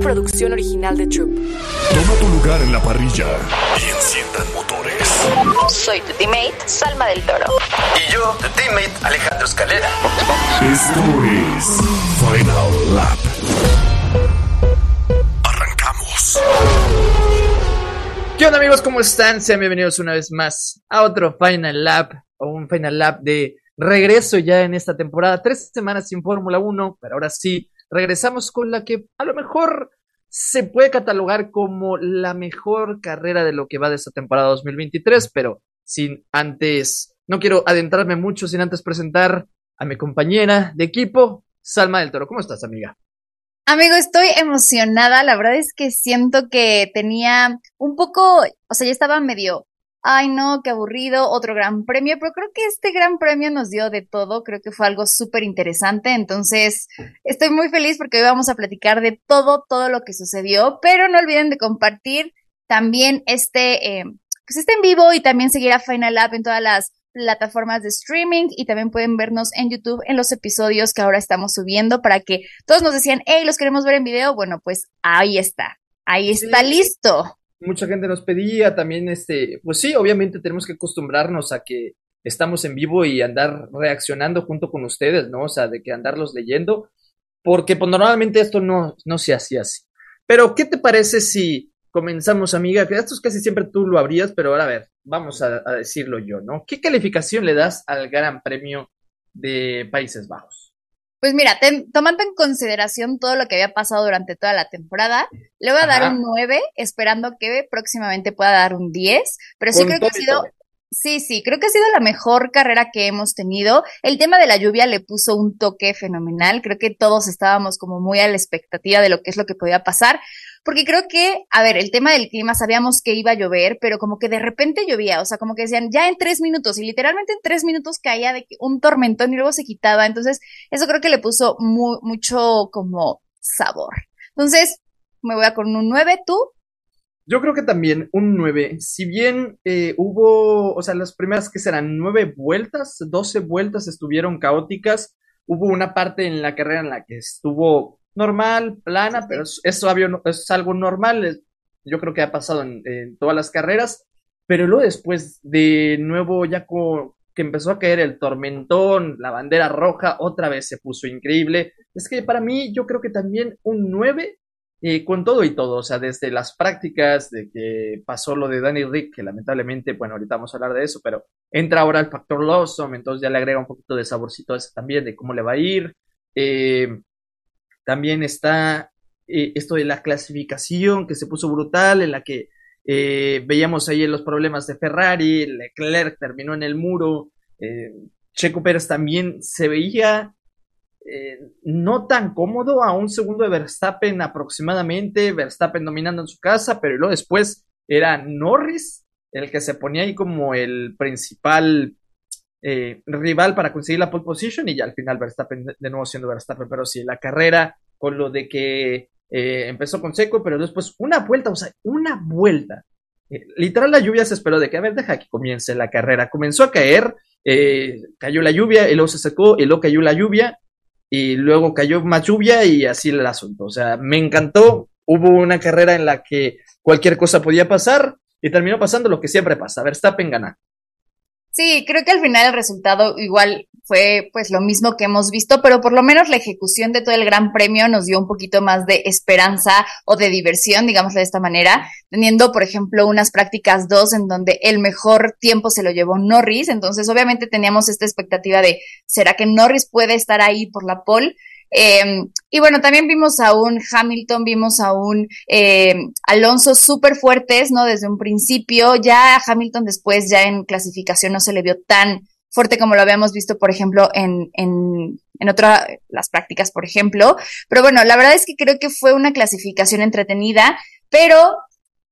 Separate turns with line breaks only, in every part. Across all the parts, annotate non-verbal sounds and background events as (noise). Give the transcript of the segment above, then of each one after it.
producción original de Troop.
Toma tu lugar en la parrilla y enciendan motores.
Soy tu teammate, Salma del Toro.
Y yo, tu teammate, Alejandro Escalera.
Esto es Final Lap. Arrancamos.
¿Qué onda amigos? ¿Cómo están? Sean bienvenidos una vez más a otro Final Lap o un Final Lap de regreso ya en esta temporada. Tres semanas sin Fórmula 1, pero ahora sí regresamos con la que a lo mejor se puede catalogar como la mejor carrera de lo que va de esta temporada 2023, pero sin antes, no quiero adentrarme mucho sin antes presentar a mi compañera de equipo, Salma del Toro. ¿Cómo estás, amiga?
Amigo, estoy emocionada. La verdad es que siento que tenía un poco, o sea, ya estaba medio ay no, qué aburrido, otro gran premio, pero creo que este gran premio nos dio de todo, creo que fue algo súper interesante, entonces estoy muy feliz porque hoy vamos a platicar de todo, todo lo que sucedió, pero no olviden de compartir también este, eh, pues este en vivo y también seguir a Final Lab en todas las plataformas de streaming y también pueden vernos en YouTube en los episodios que ahora estamos subiendo para que todos nos decían, hey, los queremos ver en video, bueno, pues ahí está, ahí está listo
mucha gente nos pedía también, este, pues sí, obviamente tenemos que acostumbrarnos a que estamos en vivo y andar reaccionando junto con ustedes, ¿no? O sea, de que andarlos leyendo, porque pues normalmente esto no, no se hacía así. Pero, ¿qué te parece si comenzamos, amiga? Que esto es casi siempre tú lo abrías, pero ahora a ver, vamos a, a decirlo yo, ¿no? ¿Qué calificación le das al Gran Premio de Países Bajos?
Pues mira, tomando en consideración todo lo que había pasado durante toda la temporada, le voy a dar un 9, esperando que próximamente pueda dar un 10, pero sí creo que ha sido... Sí, sí, creo que ha sido la mejor carrera que hemos tenido. El tema de la lluvia le puso un toque fenomenal. Creo que todos estábamos como muy a la expectativa de lo que es lo que podía pasar. Porque creo que, a ver, el tema del clima, sabíamos que iba a llover, pero como que de repente llovía, o sea, como que decían, ya en tres minutos, y literalmente en tres minutos caía de un tormentón y luego se quitaba. Entonces, eso creo que le puso mucho como sabor. Entonces, me voy a con un 9, ¿tú?
Yo creo que también un 9. Si bien eh, hubo, o sea, las primeras que serán nueve vueltas, 12 vueltas estuvieron caóticas, hubo una parte en la carrera en la que estuvo normal, plana, pero es, es, es algo normal. yo creo que ha pasado en, todas las carreras. Pero luego después, de nuevo, ya que empezó a caer el tormentón, la bandera roja, otra vez se puso increíble. Es que para mí, yo creo que también un 9 eh, con todo y todo, o sea, desde las prácticas, de que pasó lo de Danny Rick, que lamentablemente, bueno, ahorita vamos a hablar de eso, pero entra ahora el factor Lawson, entonces ya le agrega un poquito de saborcito a también, de cómo le va a ir. Eh, también está eh, esto de la clasificación que se puso brutal, en la que eh, veíamos ahí los problemas de Ferrari, Leclerc terminó en el muro, eh, Checo Pérez también se veía no tan cómodo a un segundo de Verstappen aproximadamente, Verstappen dominando en su casa, pero luego después era Norris el que se ponía ahí como el principal eh, rival para conseguir la pole position y ya al final Verstappen de nuevo siendo Verstappen, pero sí, la carrera con lo de que eh, empezó con seco, pero después una vuelta, o sea, una vuelta. Eh, literal la lluvia se esperó de que, a ver, deja que comience la carrera. Comenzó a caer, cayó la lluvia, y luego se secó, y luego cayó la lluvia, y luego cayó más lluvia y así el asunto. O sea, me encantó. Hubo una carrera en la que cualquier cosa podía pasar y terminó pasando lo que siempre pasa. Verstappen gana.
Sí, creo que al final el resultado igual fue pues lo mismo que hemos visto, pero por lo menos la ejecución de todo el Gran Premio nos dio un poquito más de esperanza o de diversión, digámoslo de esta manera, teniendo por ejemplo unas prácticas dos en donde el mejor tiempo se lo llevó Norris, entonces obviamente teníamos esta expectativa de ¿será que Norris puede estar ahí por la pole? Eh, y bueno, también vimos a un Hamilton, vimos a un eh, Alonso súper fuertes, ¿no? Desde un principio. Ya a Hamilton después, ya en clasificación, no se le vio tan fuerte como lo habíamos visto, por ejemplo, en, en, en otras, las prácticas, por ejemplo. Pero bueno, la verdad es que creo que fue una clasificación entretenida, pero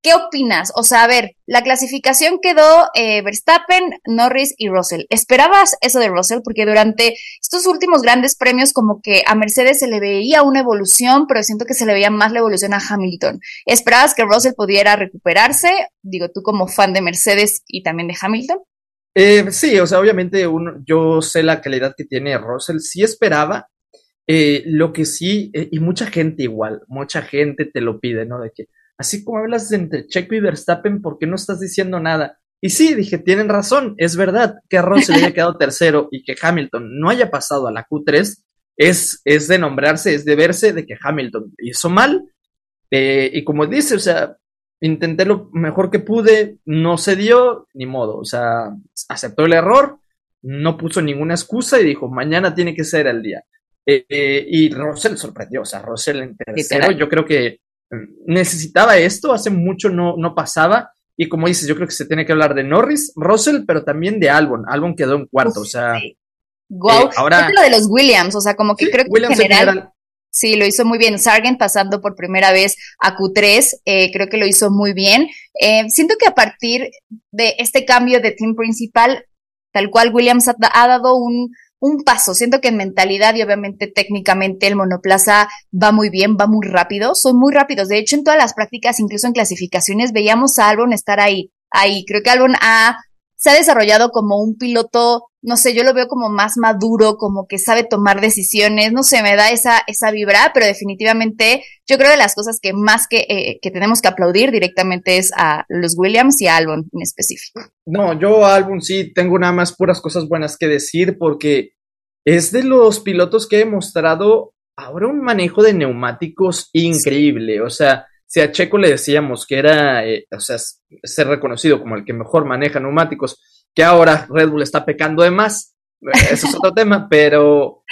¿Qué opinas? O sea, a ver, la clasificación quedó eh, Verstappen, Norris y Russell. ¿Esperabas eso de Russell? Porque durante estos últimos grandes premios como que a Mercedes se le veía una evolución, pero siento que se le veía más la evolución a Hamilton. ¿Esperabas que Russell pudiera recuperarse? Digo, tú como fan de Mercedes y también de Hamilton.
Eh, sí, o sea, obviamente uno, yo sé la calidad que tiene Russell. Sí esperaba Eh, lo que sí, y mucha gente igual, mucha gente te lo pide, ¿no? De que, así como hablas entre Checo y Verstappen, ¿por qué no estás diciendo nada? Y sí, dije, tienen razón, es verdad que Russell haya quedado (laughs) tercero y que Hamilton no haya pasado a la Q3, es, es de nombrarse, es de verse de que Hamilton hizo mal. Eh, y como dice, o sea, intenté lo mejor que pude, no se dio, ni modo, o sea, aceptó el error, no puso ninguna excusa y dijo, mañana tiene que ser el día. Eh, eh, y Russell sorprendió, o sea, Russell en tercero, yo creo que necesitaba esto, hace mucho no, no pasaba. Y como dices, yo creo que se tiene que hablar de Norris, Russell, pero también de Albon. Albon quedó en cuarto, o sea.
Wow. Eh, ahora, lo de los Williams, o sea, como que creo que en general, Sí, lo hizo muy bien. Sargent pasando por primera vez a Q3, eh, creo que lo hizo muy bien. Eh, siento que a partir de este cambio de team principal, tal cual Williams ha, dado un, un paso. Siento que en mentalidad y obviamente técnicamente el monoplaza va muy bien, va muy rápido, son muy rápidos. De hecho, en todas las prácticas, incluso en clasificaciones, veíamos a Albon estar ahí. Ahí, creo que Albon ha se ha desarrollado como un piloto, no sé, yo lo veo como más maduro, como que sabe tomar decisiones, no sé, me da esa, esa vibra, pero definitivamente yo creo que las cosas que más que, eh, que tenemos que aplaudir directamente es a los Williams y a Albon en específico.
No, yo a Albon sí tengo nada más puras cosas buenas que decir porque es de los pilotos que he mostrado ahora un manejo de neumáticos increíble, o sea, si a Checo le decíamos que era, eh, o sea, ser reconocido como el que mejor maneja neumáticos, que ahora Red Bull está pecando de más, eso es otro (laughs) tema, pero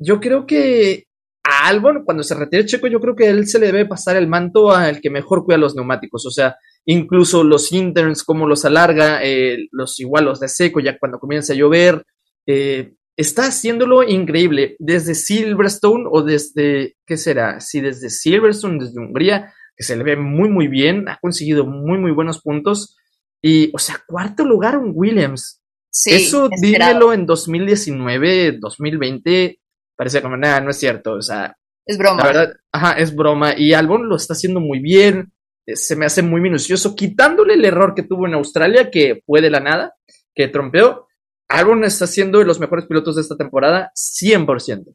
yo creo que a Albon, cuando se retire Checo, yo creo que él se le debe pasar el manto al que mejor cuida los neumáticos, o sea, incluso los interns, cómo los alarga, eh, los igual los de seco, ya cuando comienza a llover, eh, está haciéndolo increíble. Desde Silverstone o desde, ¿qué será? Si desde Silverstone, desde Hungría, que se le ve muy, muy bien, ha conseguido muy, muy buenos puntos. Y, o sea, cuarto lugar en Williams. Sí, Eso dímelo en 2019, 2020, parece como nada, no es cierto. O sea,
es broma.
La verdad, ajá, es broma. Y Albon lo está haciendo muy bien. Eh, se me hace muy minucioso, quitándole el error que tuvo en Australia, que fue de la nada, que trompeó Albon está siendo de los mejores pilotos de esta temporada, 100%.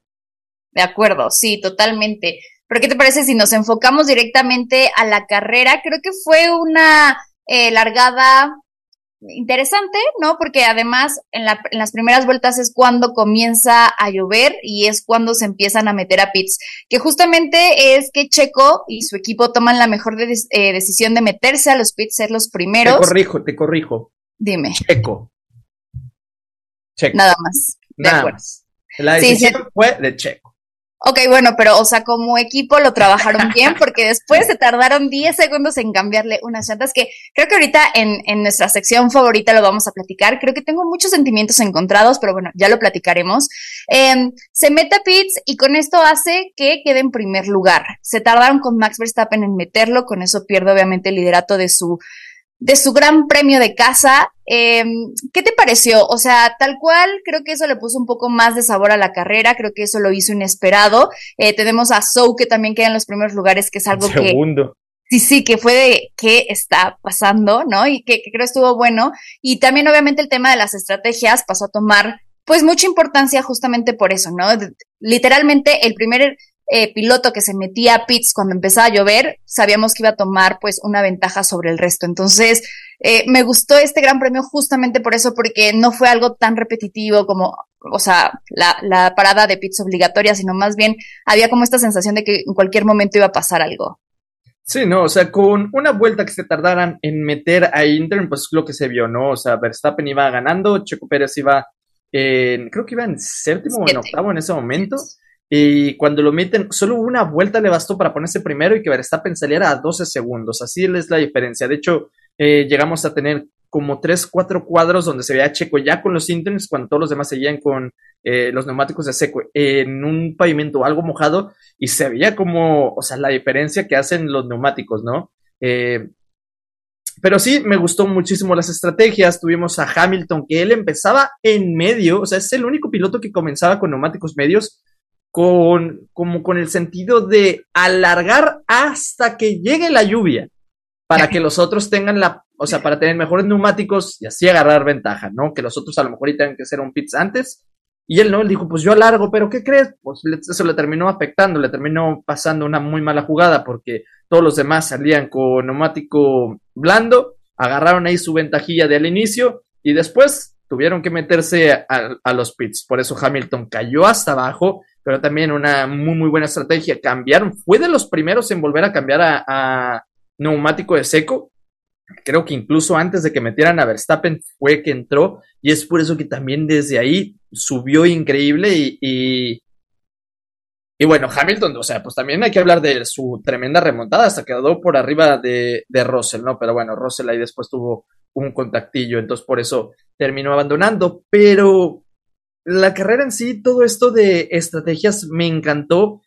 De acuerdo, sí, totalmente. Pero ¿qué te parece si nos enfocamos directamente a la carrera? Creo que fue una eh, largada interesante, ¿no? Porque además en, las primeras vueltas es cuando comienza a llover y es cuando se empiezan a meter a pits, que justamente es que Checo y su equipo toman la mejor eh, decisión de meterse a los pits, ser los primeros.
Te corrijo, te corrijo.
Dime.
Checo.
Nada más.
Nada más. La decisión fue de Checo.
Ok, bueno, pero, o sea, como equipo lo trabajaron bien (laughs) porque después se tardaron 10 segundos en cambiarle unas llantas que creo que ahorita en, en, nuestra sección favorita lo vamos a platicar. Creo que tengo muchos sentimientos encontrados, pero bueno, ya lo platicaremos. Eh, se mete a Pitts y con esto hace que quede en primer lugar. Se tardaron con Max Verstappen en meterlo, con eso pierde obviamente el liderato de su, de su gran premio de casa. Eh, ¿Qué te pareció? O sea, tal cual, creo que eso le puso un poco más de sabor a la carrera, creo que eso lo hizo inesperado. Eh, tenemos a Sou que también queda en los primeros lugares, que es algo
Segundo.
que... Sí, sí, que fue de qué está pasando, ¿no? Y que, que creo estuvo bueno. Y también, obviamente, el tema de las estrategias pasó a tomar, pues, mucha importancia justamente por eso, ¿no? Literalmente, el primer eh, piloto que se metía a pits cuando empezaba a llover, sabíamos que iba a tomar pues una ventaja sobre el resto. Entonces, eh, me gustó este gran premio justamente por eso, porque no fue algo tan repetitivo como, o sea, la, la parada de pits obligatoria, sino más bien había como esta sensación de que en cualquier momento iba a pasar algo.
Sí, no, o sea, con una vuelta que se tardaran en meter a Inter, pues lo que se vio, ¿no? O sea, Verstappen iba ganando, Checo Pérez iba en, creo que iba en séptimo o en octavo en ese momento. Y cuando lo meten, solo una vuelta le bastó para ponerse primero y que Verstappen saliera a 12 segundos. Así es la diferencia. De hecho, eh, llegamos a tener como 3, 4 cuadros donde se veía Checo ya con los interns, cuando todos los demás seguían con eh, los neumáticos de seco en un pavimento algo mojado y se veía como, o sea, la diferencia que hacen los neumáticos, ¿no? Eh, pero sí, me gustó muchísimo las estrategias. Tuvimos a Hamilton, que él empezaba en medio, o sea, es el único piloto que comenzaba con neumáticos medios con, como con el sentido de alargar hasta que llegue la lluvia, para que los otros tengan la, o sea, para tener mejores neumáticos y así agarrar ventaja, ¿no? Que los otros a lo mejor tengan que hacer un pits antes Y él no, él dijo, pues yo alargo, pero ¿qué crees? Pues eso le terminó afectando, le terminó pasando una muy mala jugada porque todos los demás salían con neumático blando, agarraron ahí su ventajilla del inicio y después tuvieron que meterse a, a, los pits. Por eso Hamilton cayó hasta abajo, pero también una muy, muy buena estrategia. Cambiaron, fue de los primeros en volver a cambiar a, neumático de seco creo que incluso antes de que metieran a Verstappen fue que entró y es por eso que también desde ahí subió increíble y, y, bueno, Hamilton, o sea, pues también hay que hablar de su tremenda remontada, hasta quedó por arriba de, de Russell, ¿no? Pero bueno, Russell ahí después tuvo un contactillo, entonces por eso terminó abandonando, pero la carrera en sí, todo esto de estrategias me encantó.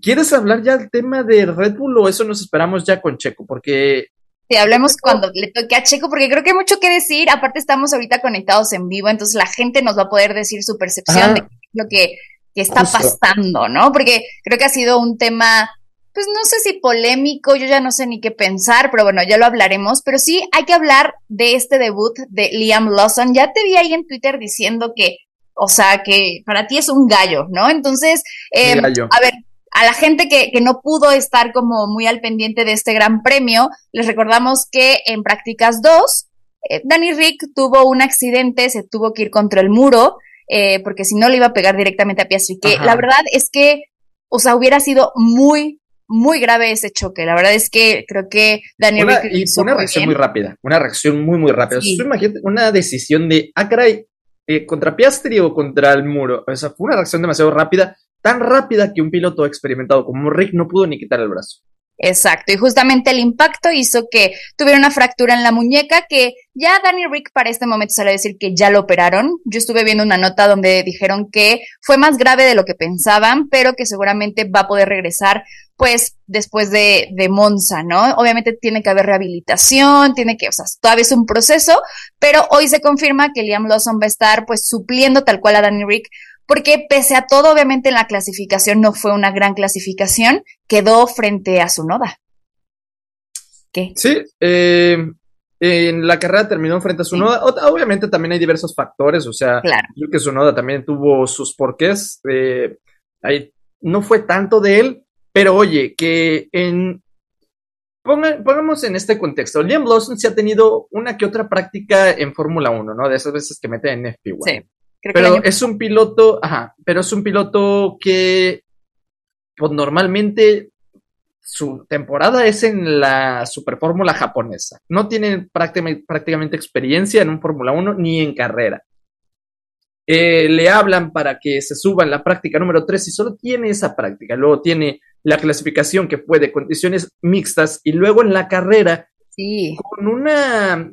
¿Quieres hablar ya del tema de Red Bull o eso nos esperamos ya con Checo? Porque
Sí, hablemos cuando le toque a Checo, porque creo que hay mucho que decir. Aparte, estamos ahorita conectados en vivo, entonces la gente nos va a poder decir su percepción de lo que, está pasando, ¿no? Porque creo que ha sido un tema, pues no sé si polémico, yo ya no sé ni qué pensar, pero bueno, ya lo hablaremos. Pero sí hay que hablar de este debut de Liam Lawson. Ya te vi ahí en Twitter diciendo que, o sea, que para ti es un gallo, ¿no? Entonces, eh, a ver, a la gente que, que, no pudo estar como muy al pendiente de este gran premio, les recordamos que en prácticas 2, eh, Danny Rick tuvo un accidente, se tuvo que ir contra el muro, eh, porque si no le iba a pegar directamente a Piastri, que la verdad es que, o sea, hubiera sido muy, muy grave ese choque. La verdad es que creo que Danny Rick
hizo una reacción muy rápida, una reacción muy, muy rápida. Sí. imagínate una decisión de, ah, caray, eh, contra Piastri o contra el muro. O sea, fue una reacción demasiado rápida tan rápida que un piloto experimentado como Rick no pudo ni quitar el brazo.
Exacto, y justamente el impacto hizo que tuviera una fractura en la muñeca que ya Danny Rick para este momento sale a decir que ya lo operaron. Yo estuve viendo una nota donde dijeron que fue más grave de lo que pensaban, pero que seguramente va a poder regresar pues después de, de Monza, ¿no? Obviamente tiene que haber rehabilitación, tiene que, o sea, todavía es un proceso, pero hoy se confirma que Liam Lawson va a estar pues supliendo tal cual a Danny Rick porque pese a todo, obviamente en la clasificación no fue una gran clasificación, quedó frente a su noda.
¿Qué? Sí, eh, en la carrera terminó frente a su noda. Obviamente también hay diversos factores, o sea,
claro.
creo que su noda también tuvo sus porqués. Eh, ahí, no fue tanto de él, pero oye, que en. pongamos en este contexto. Liam Lawson se ha tenido una que otra práctica en Fórmula 1, ¿no? De esas veces que mete en FP1.
Sí
pero es un piloto, ajá, pero es un piloto que pues normalmente su temporada es en la Super Fórmula japonesa. No tiene prácticamente, experiencia en un Fórmula 1 ni en carrera. Eh, le hablan para que se suba en la práctica número 3 y solo tiene esa práctica. Luego tiene la clasificación que fue de condiciones mixtas y luego en la carrera
sí.
con una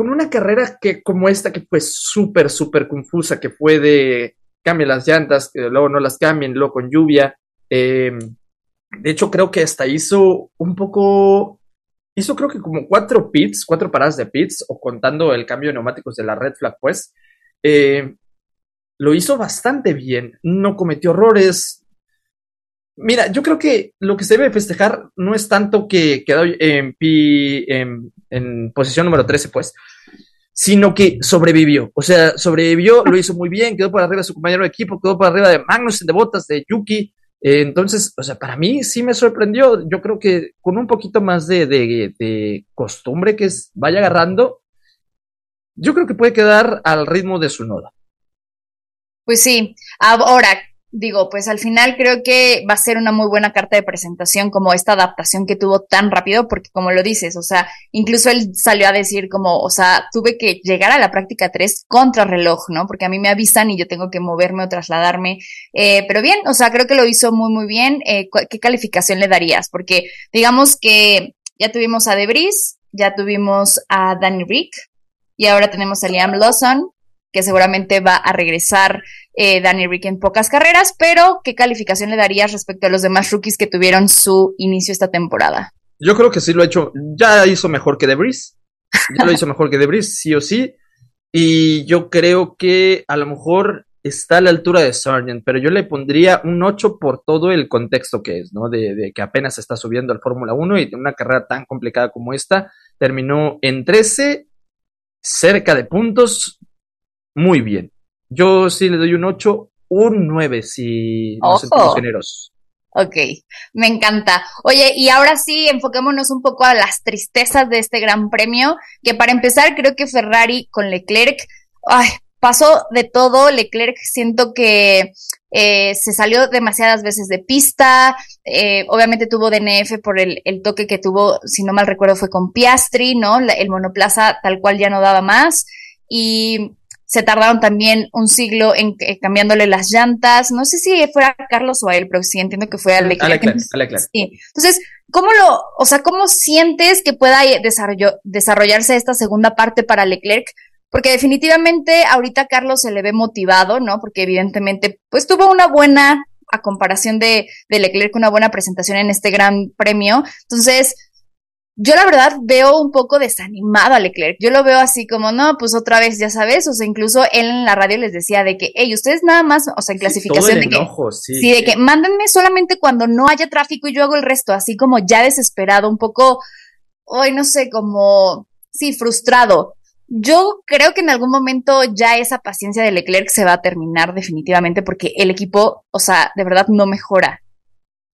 con una carrera que como esta que fue súper, súper confusa, que fue de cambien las llantas, que luego no las cambien, luego con lluvia. Eh, de hecho, creo que hasta hizo un poco, hizo creo que como cuatro pits, cuatro paradas de pits, o contando el cambio de neumáticos de la Red Flag, pues. Eh, lo hizo bastante bien, no cometió errores. Mira, yo creo que lo que se debe festejar no es tanto que quedó en, en, en posición número 13, pues, sino que sobrevivió. O sea, sobrevivió, lo hizo muy bien, quedó por arriba de su compañero de equipo, quedó por arriba de Magnus, de Botas, de Yuki. Eh, entonces, o sea, para mí sí me sorprendió. Yo creo que con un poquito más de, costumbre que vaya agarrando, yo creo que puede quedar al ritmo de su noda.
Pues sí, ahora, digo, pues al final creo que va a ser una muy buena carta de presentación como esta adaptación que tuvo tan rápido, porque como lo dices, o sea, incluso él salió a decir como, o sea, tuve que llegar a la práctica 3 contra reloj, ¿no? Porque a mí me avisan y yo tengo que moverme o trasladarme, eh, pero bien, o sea, creo que lo hizo muy, muy bien. Eh, ¿Qué calificación le darías? Porque digamos que ya tuvimos a Debris, ya tuvimos a Danny Rick y ahora tenemos a Liam Lawson, que seguramente va a regresar eh, Danny Rick en pocas carreras, pero ¿qué calificación le darías respecto a los demás rookies que tuvieron su inicio esta temporada?
Yo creo que sí lo ha hecho, ya hizo mejor que Debris, ya lo hizo mejor que Debris, sí o sí, y yo creo que a lo mejor está a la altura de Sargent, pero yo le pondría un 8 por todo el contexto que es, ¿no? De, de que apenas está subiendo al Fórmula 1 y una carrera tan complicada como esta, terminó en 13, cerca de puntos, muy bien. Yo sí le doy un 8, un 9 si nos sentimos generosos.
Ok, me encanta. Oye, y ahora sí, enfoquémonos un poco a las tristezas de este gran premio, que para empezar creo que Ferrari con Leclerc, ay, pasó de todo. Leclerc siento que eh, se salió demasiadas veces de pista, eh, obviamente tuvo DNF por el, el, toque que tuvo, si no mal recuerdo, fue con Piastri, ¿no? el monoplaza tal cual ya no daba más. Y se tardaron también un siglo en, cambiándole las llantas. No sé si fuera Carlos o a él, pero sí entiendo que fue a Leclerc. Sí. Entonces, ¿cómo lo, o sea, cómo sientes que pueda desarrollarse esta segunda parte para Leclerc? Porque definitivamente ahorita Carlos se le ve motivado, ¿no? Porque evidentemente, pues tuvo una buena, a comparación de, de Leclerc, una buena presentación en este gran premio. Entonces, yo la verdad veo un poco desanimado a Leclerc. Yo lo veo así como, no, pues otra vez, ya sabes, o sea, incluso él en la radio les decía de que, hey, ustedes nada más, o sea, en clasificación de que, sí, de que mándenme solamente cuando no haya tráfico y yo hago el resto, así como ya desesperado, un poco, hoy no sé, como, sí, frustrado. Yo creo que en algún momento ya esa paciencia de Leclerc se va a terminar definitivamente porque el equipo, o sea, de verdad no mejora.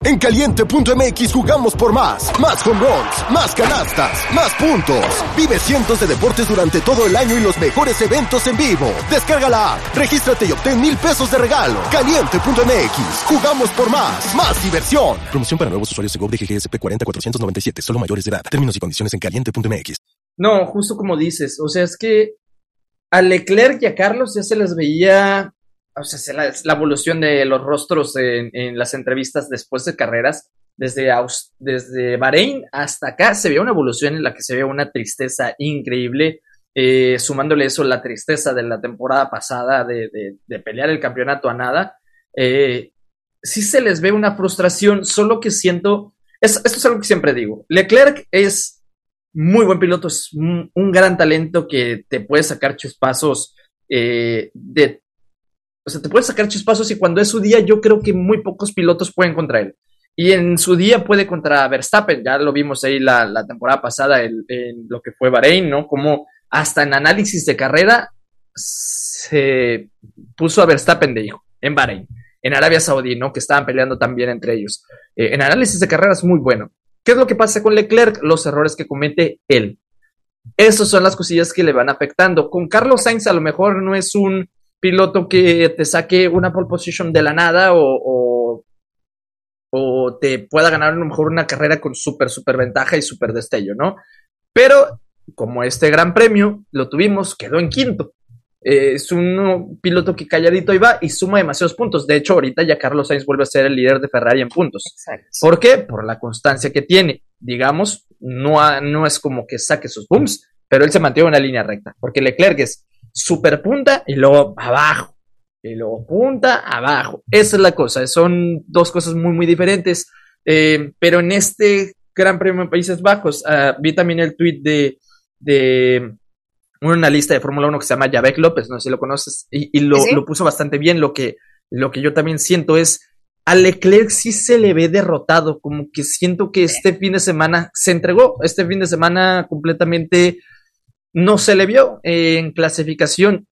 En caliente.mx jugamos por más. Más home runs, más canastas, más puntos. Vive cientos de deportes durante todo el año y los mejores eventos en vivo. Descarga la app, regístrate y obtén mil pesos de regalo. Caliente.mx, jugamos por más. Más diversión. Promoción para nuevos usuarios de GOV de GGSP 40497, solo mayores de edad. Términos y condiciones en caliente.mx.
No, justo como dices, o sea, es que a Leclerc y a Carlos ya se les veía o sea, la, la evolución de los rostros en, las entrevistas después de carreras, desde, desde Bahrein hasta acá, se ve una evolución en la que se ve una tristeza increíble, eh, sumándole eso la tristeza de la temporada pasada de, de, pelear el campeonato a nada. Eh, sí se les ve una frustración, solo que siento, es, esto es algo que siempre digo, Leclerc es muy buen piloto, es un, un gran talento que te puede sacar chispazos eh, de o sea, te puede sacar chispazos y cuando es su día, yo creo que muy pocos pilotos pueden contra él. Y en su día puede contra Verstappen, ya lo vimos ahí la, la temporada pasada en, lo que fue Bahrein, ¿no? Como hasta en análisis de carrera se puso a Verstappen de hijo, en Bahrein, en Arabia Saudí, ¿no? Que estaban peleando también entre ellos. Eh, en análisis de carrera es muy bueno. ¿Qué es lo que pasa con Leclerc? Los errores que comete él. Esas son las cosillas que le van afectando. Con Carlos Sainz a lo mejor no es un piloto que te saque una pole position de la nada o, o, te pueda ganar a lo mejor una carrera con súper, súper ventaja y súper destello, ¿no? Pero como este gran premio lo tuvimos, quedó en quinto. Eh, es un piloto que calladito iba y suma demasiados puntos. De hecho, ahorita ya Carlos Sainz vuelve a ser el líder de Ferrari en puntos. Exacto. ¿Por qué? Por la constancia que tiene. Digamos, no, no es como que saque sus booms, pero él se mantiene en una línea recta. Porque Leclerc es super punta y luego abajo. Y luego punta, abajo. Esa es la cosa. Son dos cosas muy, muy diferentes. Eh, pero en este Gran Premio de Países Bajos, uh, vi también el tweet de, de un analista de Fórmula 1 que se llama Javek López, no sé si lo conoces, y, y lo, ¿Sí? lo, puso bastante bien. Lo que, lo que yo también siento es, a Leclerc sí se le ve derrotado, como que siento que este fin de semana se entregó, este fin de semana completamente no se le vio en clasificación.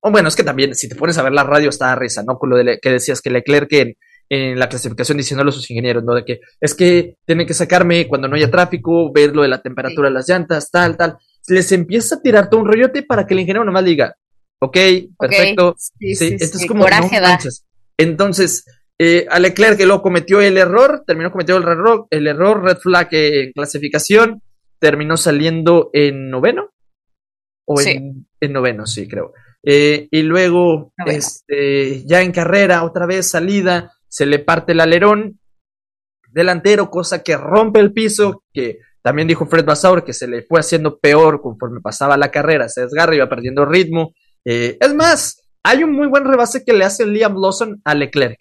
O bueno, es que también, si te pones a ver la radio, está a risa, ¿no? Con lo de que decías que Leclerc en, en la clasificación diciéndole a sus ingenieros, ¿no? De que es que tienen que sacarme cuando no haya tráfico, ver lo de la temperatura sí. de las llantas, tal, tal. Les empieza a tirar todo un rollote para que el ingeniero nomás diga, ok, perfecto. Okay. Sí, sí, Esto es como Coraje no Entonces, eh, a Leclerc que luego cometió el error, terminó cometiendo el error, el error, red flag en clasificación, terminó saliendo en noveno o sí. en, en, noveno, sí, creo. Eh, y luego, noveno. este, ya en carrera, otra vez salida, se le parte el alerón delantero, cosa que rompe el piso, que también dijo Fred Basaur que se le fue haciendo peor conforme pasaba la carrera, se desgarra, iba perdiendo ritmo. Eh, es más, hay un muy buen rebase que le hace Liam Lawson a Leclerc.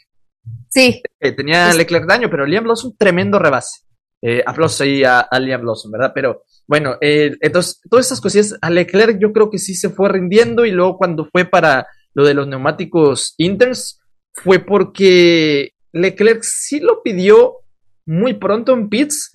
Sí.
Eh, tenía sí. Leclerc daño, pero Liam Lawson, tremendo rebase. Eh, aplausos ahí a, a, Liam Lawson, ¿verdad? Pero bueno, eh, entonces, todas estas cosillas, a Leclerc yo creo que sí se fue rindiendo y luego cuando fue para lo de los neumáticos Inters, fue porque Leclerc sí lo pidió muy pronto en pits,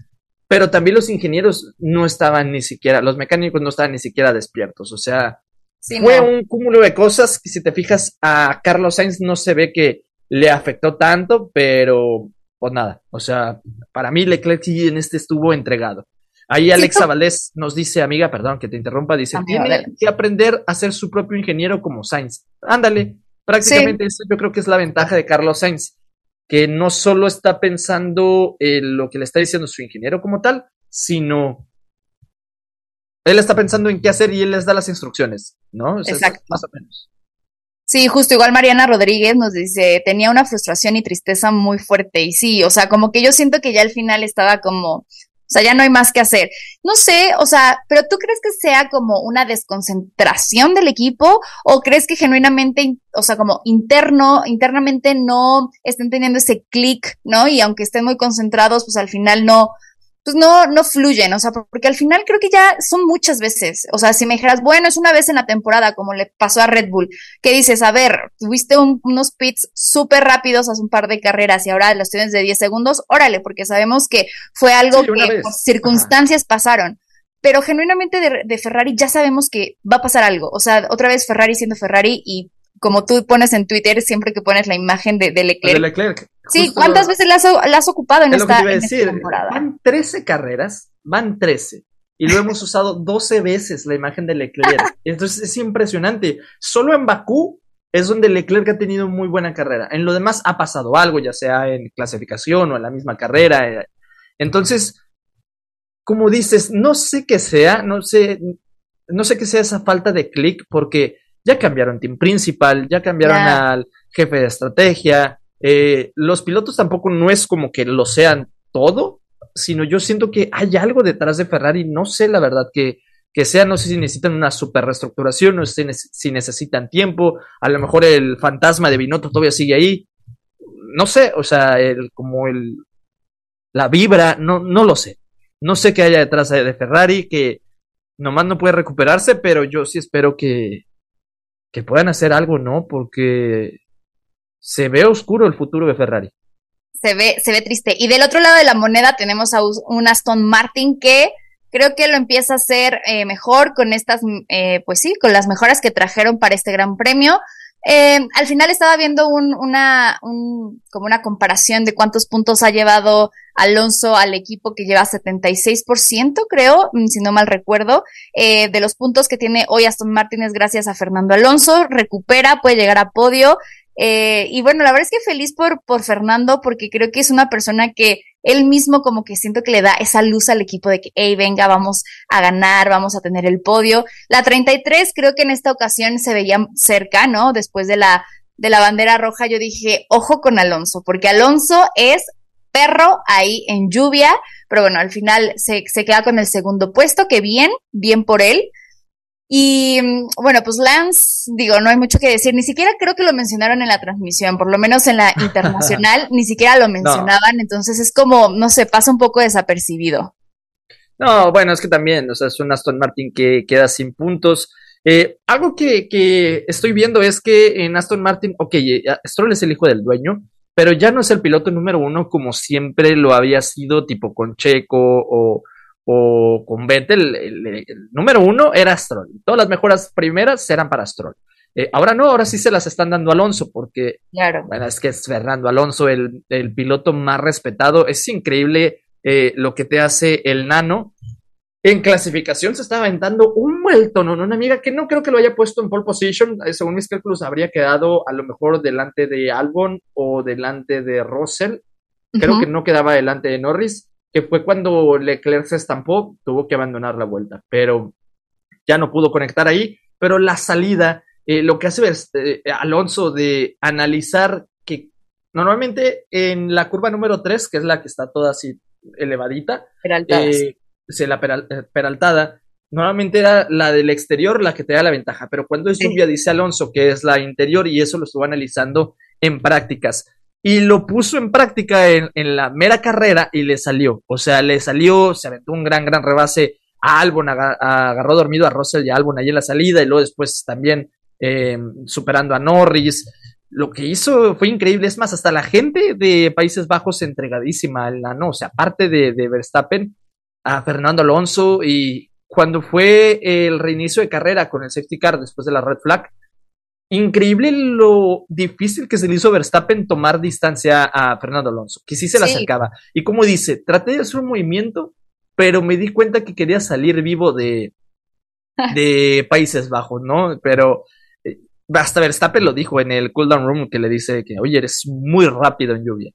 pero también los ingenieros no estaban ni siquiera, los mecánicos no estaban ni siquiera despiertos, o sea, fue un cúmulo de cosas que si te fijas a Carlos Sainz no se ve que le afectó tanto, pero pues nada, o sea, para mí Leclerc sí en este estuvo entregado. Ahí Alexa Valdés nos dice, amiga, perdón que te interrumpa, dice, tiene que aprender a ser su propio ingeniero como Sainz. Ándale, prácticamente eso yo creo que es la ventaja de Carlos Sainz, que no solo está pensando en lo que le está diciendo su ingeniero como tal, sino él está pensando en qué hacer y él les da las instrucciones, ¿no?
Exacto. Más o menos. Sí, justo igual Mariana Rodríguez nos dice, tenía una frustración y tristeza muy fuerte. Y sí, o sea, como que yo siento que ya al final estaba como, o sea, ya no hay más que hacer. No sé, o sea, pero ¿tú crees que sea como una desconcentración del equipo o crees que genuinamente, o sea, como interno, internamente no estén teniendo ese clic, ¿no? Y aunque estén muy concentrados, pues al final no, pues no, no fluyen, o sea, porque al final creo que ya son muchas veces, o sea, si me dijeras, bueno, es una vez en la temporada, como le pasó a Red Bull, que dices, a ver, tuviste unos pits súper rápidos hace un par de carreras y ahora los tienes de 10 segundos, órale, porque sabemos que fue algo que por circunstancias pasaron. Pero genuinamente de, de Ferrari ya sabemos que va a pasar algo. O sea, otra vez Ferrari siendo Ferrari y como tú pones en Twitter siempre que pones la imagen de, Leclerc.
De Leclerc.
Sí, ¿cuántas veces la has, ocupado en esta, temporada?
Van 13 carreras, van 13. Y lo hemos usado 12 veces la imagen de Leclerc. (laughs) Entonces es impresionante. Solo en Bakú es donde Leclerc ha tenido muy buena carrera. En lo demás ha pasado algo, ya sea en clasificación o en la misma carrera. Entonces, como dices, no sé qué sea, no sé, no sé qué sea esa falta de clic, porque ya cambiaron team principal, ya cambiaron al jefe de estrategia. Eh, los pilotos tampoco no es como que lo sean todo, sino yo siento que hay algo detrás de Ferrari, no sé la verdad que, que sea, no sé si necesitan una super reestructuración, no sé si necesitan tiempo, a lo mejor el fantasma de Binotto todavía sigue ahí, no sé, o sea, el, como el, la vibra, no, no lo sé, no sé qué haya detrás de Ferrari, que nomás no puede recuperarse, pero yo sí espero que, que puedan hacer algo, ¿no? Porque se ve oscuro el futuro de Ferrari.
Se ve, se ve triste. Y del otro lado de la moneda tenemos a un Aston Martin que creo que lo empieza a hacer eh, mejor con estas, eh, pues sí, con las mejoras que trajeron para este Gran Premio. Eh, al final estaba viendo un, una, un, como una comparación de cuántos puntos ha llevado Alonso al equipo que lleva 76%, creo, mm, si no mal recuerdo, eh, de los puntos que tiene hoy Aston Martin es gracias a Fernando Alonso, recupera, puede llegar a podio. Eh, y bueno, la verdad es que feliz por, por Fernando porque creo que es una persona que él mismo como que siento que le da esa luz al equipo de que, hey, venga, vamos a ganar, vamos a tener el podio. La 33 creo que en esta ocasión se veía cerca, ¿no? Después de la, de la bandera roja yo dije, ojo con Alonso, porque Alonso es perro ahí en lluvia, pero bueno, al final se, se queda con el segundo puesto, que bien, bien por él. Y bueno, pues Lance, digo, no hay mucho que decir, ni siquiera creo que lo mencionaron en la transmisión, por lo menos en la (laughs) internacional, ni siquiera lo mencionaban, entonces es como, no sé, pasa un poco desapercibido.
No, bueno, es que también, o sea, es un Aston Martin que queda sin puntos. Eh, algo que, que, estoy viendo es que en Aston Martin, ok, eh, Stroll es el hijo del dueño, pero ya no es el piloto número uno como siempre lo había sido, tipo con Checo o o con Vettel, el, número uno era Stroll. Todas las mejoras primeras eran para Stroll. Eh, ahora no, ahora sí se las están dando a Alonso, porque
claro.
bueno, es que es Fernando Alonso, el, el piloto más respetado. Es increíble eh, lo que te hace el nano. En clasificación se está aventando un vuelto, ¿no? Una amiga que no creo que lo haya puesto en pole position. Eh, según mis cálculos, habría quedado a lo mejor delante de Albon o delante de Russell. Creo que no quedaba delante de Norris que fue cuando Leclerc se estampó, tuvo que abandonar la vuelta, pero ya no pudo conectar ahí, pero la salida, eh, lo que hace eh, Alonso de analizar que normalmente en la curva número 3, que es la que está toda así elevadita, eh, la peraltada, normalmente era la del exterior la que te da la ventaja, pero cuando es lluvia, dice Alonso que es la interior y eso lo estuvo analizando en prácticas y lo puso en práctica en, la mera carrera y le salió. O sea, le salió, se aventó un gran, gran rebase a Albon, agarró dormido a Russell y a Albon ahí en la salida y luego después también eh, superando a Norris. Lo que hizo fue increíble. Es más, hasta la gente de Países Bajos entregadísima, la, ¿no? O sea, aparte de, de Verstappen, a Fernando Alonso y cuando fue el reinicio de carrera con el safety car después de la red flag, increíble lo difícil que se le hizo Verstappen tomar distancia a Fernando Alonso, que sí se le acercaba. Y como dice, traté de hacer un movimiento, pero me di cuenta que quería salir vivo de, (laughs) de Países Bajos, ¿no? Pero eh, hasta Verstappen lo dijo en el cooldown room que le dice que, oye, eres muy rápido en lluvia.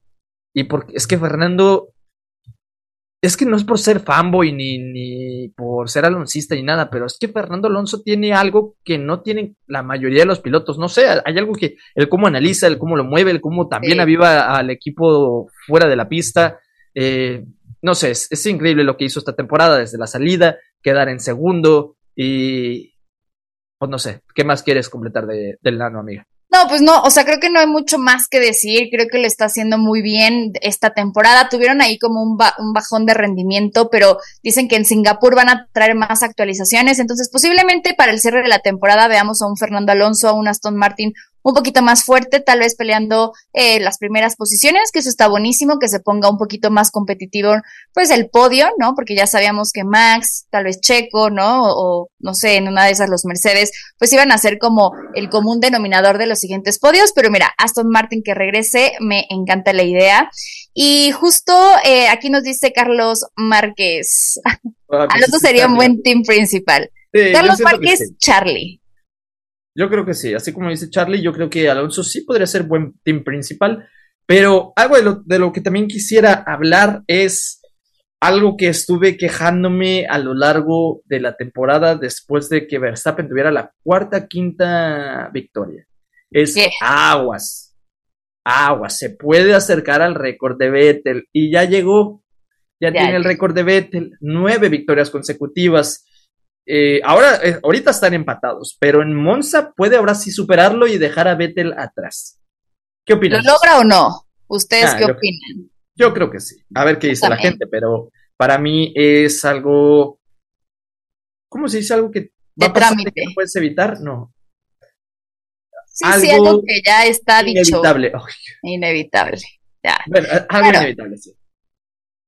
Y porque es que Fernando es que no es por ser fanboy ni, ni por ser aloncista ni nada, pero es que Fernando Alonso tiene algo que no tienen la mayoría de los pilotos. No sé, hay algo que el cómo analiza, el cómo lo mueve, el cómo también aviva al equipo fuera de la pista. Eh, no sé, es, increíble lo que hizo esta temporada desde la salida, quedar en segundo y. Pues no sé, ¿qué más quieres completar de, del nano, amiga?
No, pues no, o sea, creo que no hay mucho más que decir, creo que lo está haciendo muy bien esta temporada. Tuvieron ahí como un, un, bajón de rendimiento, pero dicen que en Singapur van a traer más actualizaciones, entonces posiblemente para el cierre de la temporada veamos a un Fernando Alonso, a un Aston Martin un poquito más fuerte, tal vez peleando eh, las primeras posiciones, que eso está buenísimo, que se ponga un poquito más competitivo, pues el podio, ¿no? Porque ya sabíamos que Max, tal vez Checo, ¿no? O, no sé, en una de esas los Mercedes, pues iban a ser como el común denominador de los siguientes podios, pero mira, Aston Martin que regrese, me encanta la idea. Y justo eh, aquí nos dice Carlos Márquez, ah, pues Alonso sería un buen team principal. Carlos Márquez, Charlie.
Yo creo que sí, así como dice Charlie, yo creo que Alonso sí podría ser buen team principal, pero algo de lo, de lo que también quisiera hablar es algo que estuve quejándome a lo largo de la temporada después de que Verstappen tuviera la cuarta, quinta victoria. Es aguas, aguas, se puede acercar al récord de Vettel y ya llegó, ya, ya tiene el récord de Vettel, nueve victorias consecutivas. Eh, ahora, eh, ahorita están empatados, pero en Monza puede ahora sí superarlo y dejar a Vettel atrás. ¿Qué opinas?
¿Lo logra o no? ¿Ustedes ah, qué opinan?
Yo creo que sí. A ver qué dice la gente, pero para mí es algo. ¿Cómo se dice? Algo que va a pasar que no puedes evitar? No.
Sí, sí, algo que ya está
inevitable.
dicho. Inevitable. Ya.
Bueno, algo inevitable, sí.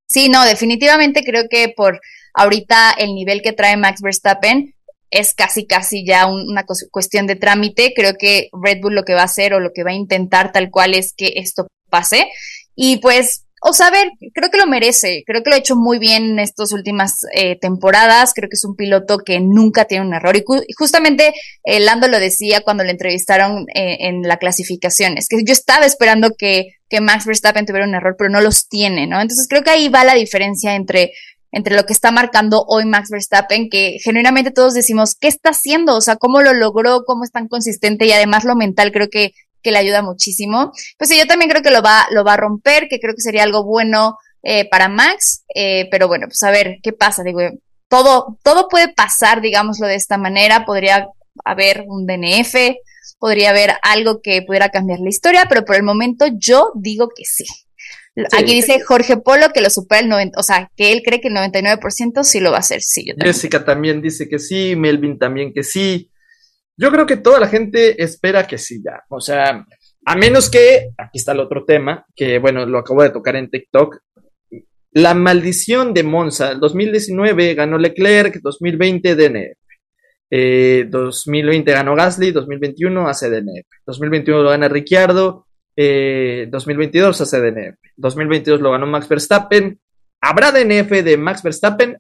Sí, no, definitivamente creo que por ahorita el nivel que trae Max Verstappen es casi, casi ya una cuestión de trámite. Creo que Red Bull lo que va a hacer o lo que va a intentar tal cual es que esto pase. Y pues o saber, creo que lo merece, creo que lo ha hecho muy bien en estas últimas eh, temporadas, creo que es un piloto que nunca tiene un error y, justamente eh, Lando lo decía cuando le entrevistaron eh, en la clasificación, es que yo estaba esperando que, que Max Verstappen tuviera un error, pero no los tiene, ¿no? Entonces creo que ahí va la diferencia entre entre lo que está marcando hoy Max Verstappen, que genuinamente todos decimos, ¿qué está haciendo? O sea, ¿cómo lo logró? ¿Cómo es tan consistente? Y además lo mental creo que que le ayuda muchísimo. Pues sí, yo también creo que lo va, lo va a romper, que creo que sería algo bueno eh, para Max, eh, pero bueno, pues a ver qué pasa. Digo, todo, todo puede pasar, digámoslo de esta manera. Podría haber un DNF, podría haber algo que pudiera cambiar la historia, pero por el momento yo digo que sí. Aquí dice Jorge Polo que lo supera el 90, o sea, que él cree que el 99% sí lo va a hacer, sí.
Jessica también dice que sí, Melvin también que sí. Yo creo que toda la gente espera que sí, ya. O sea, a menos que, aquí está el otro tema, que bueno, lo acabo de tocar en TikTok. La maldición de Monza. 2019 ganó Leclerc, 2020 DNF. Eh, 2020 ganó Gasly, 2021 hace DNF. 2021 lo gana Ricciardo, eh, 2022 hace DNF. 2022 lo ganó Max Verstappen. ¿Habrá DNF de Max Verstappen?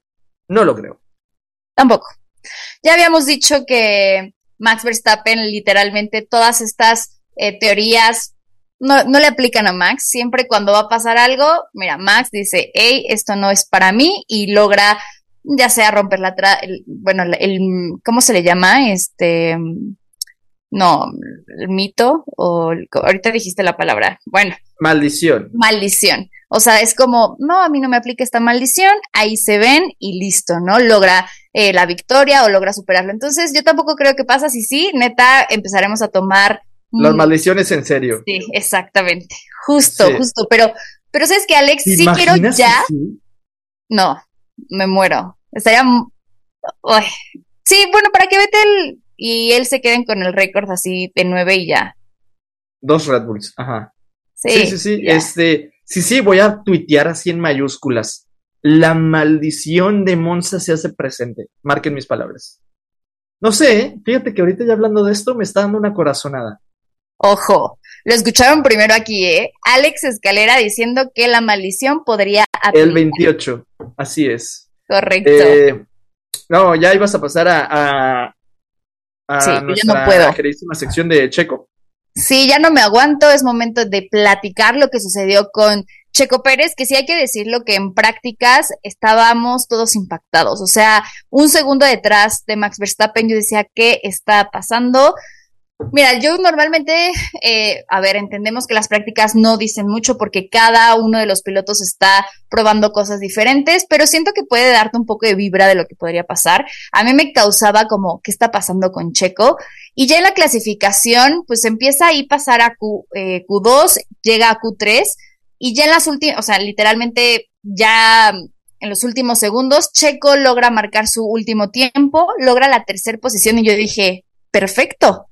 No lo creo.
Tampoco. Ya habíamos dicho que Max Verstappen, literalmente todas estas eh, teorías no, le aplican a Max. Siempre cuando va a pasar algo, mira, Max dice, hey, esto no es para mí y logra ya sea romper la, el, bueno, el, ¿cómo se le llama? Este, no, el mito o ahorita dijiste la palabra. Bueno.
Maldición.
Maldición. O sea, es como, no, a mí no me aplica esta maldición, ahí se ven y listo, ¿no? Logra eh, la victoria o logra superarlo. Entonces, yo tampoco creo que pasa. Si sí, neta, empezaremos a tomar.
Las maldiciones en serio.
Sí, exactamente. Justo, justo. Pero, pero sabes que Alex, sí quiero ya. No, me muero. Estaría. Sí, bueno, para que Vettel y él se queden con el récord así de nueve y ya.
Dos Red Bulls, ajá. Sí, sí, sí. Este, Sí, sí, voy a tuitear así en mayúsculas. la maldición de Monza se hace presente. Marquen mis palabras. No sé, ¿eh? fíjate que ahorita ya hablando de esto me está dando una corazonada.
Ojo, lo escucharon primero aquí, ¿eh? Alex Escalera diciendo que la maldición podría...
El 28, así es.
Correcto.
Eh, no, ya ibas a pasar a, a,
sí,
nuestra
no puedo.
sección de Checo.
Sí, ya no me aguanto, es momento de platicar lo que sucedió con Checo Pérez, que sí hay que decirlo que en prácticas estábamos todos impactados. O sea, un segundo detrás de Max Verstappen, yo decía, ¿qué está pasando? Mira, yo normalmente, eh, a ver, entendemos que las prácticas no dicen mucho porque cada uno de los pilotos está probando cosas diferentes, pero siento que puede darte un poco de vibra de lo que podría pasar. A mí me causaba como, ¿qué está pasando con Checo? Y ya en la clasificación, pues empieza ahí pasar a Q, eh, Q2, llega a Q3 y ya en las últimas, o sea, literalmente ya en los últimos segundos, Checo logra marcar su último tiempo, logra la tercera posición y yo dije, perfecto,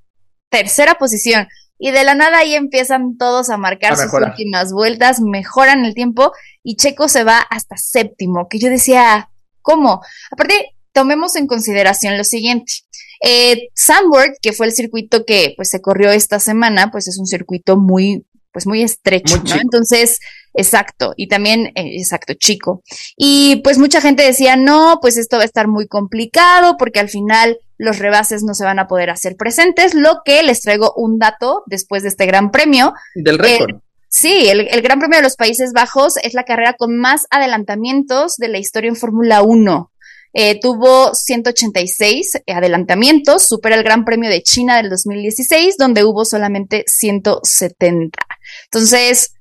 tercera posición. Y de la nada ahí empiezan todos a marcar sus últimas vueltas, mejoran el tiempo y Checo se va hasta séptimo, que yo decía, ¿cómo? Aparte, tomemos en consideración lo siguiente. Eh, Sandworth, que fue el circuito que pues se corrió esta semana, pues es un circuito muy pues muy estrecho, ¿no? Entonces, exacto, y también, eh, exacto, chico. Y pues mucha gente decía, no, pues esto va a estar muy complicado porque al final los rebases no se van a poder hacer presentes, lo que les traigo un dato después de este gran premio.
Del récord.
sí, el, el, Gran Premio de los Países Bajos es la carrera con más adelantamientos de la historia en Fórmula 1. Eh, tuvo 186 adelantamientos, supera el Gran Premio de China del 2016, donde hubo solamente 170. Entonces,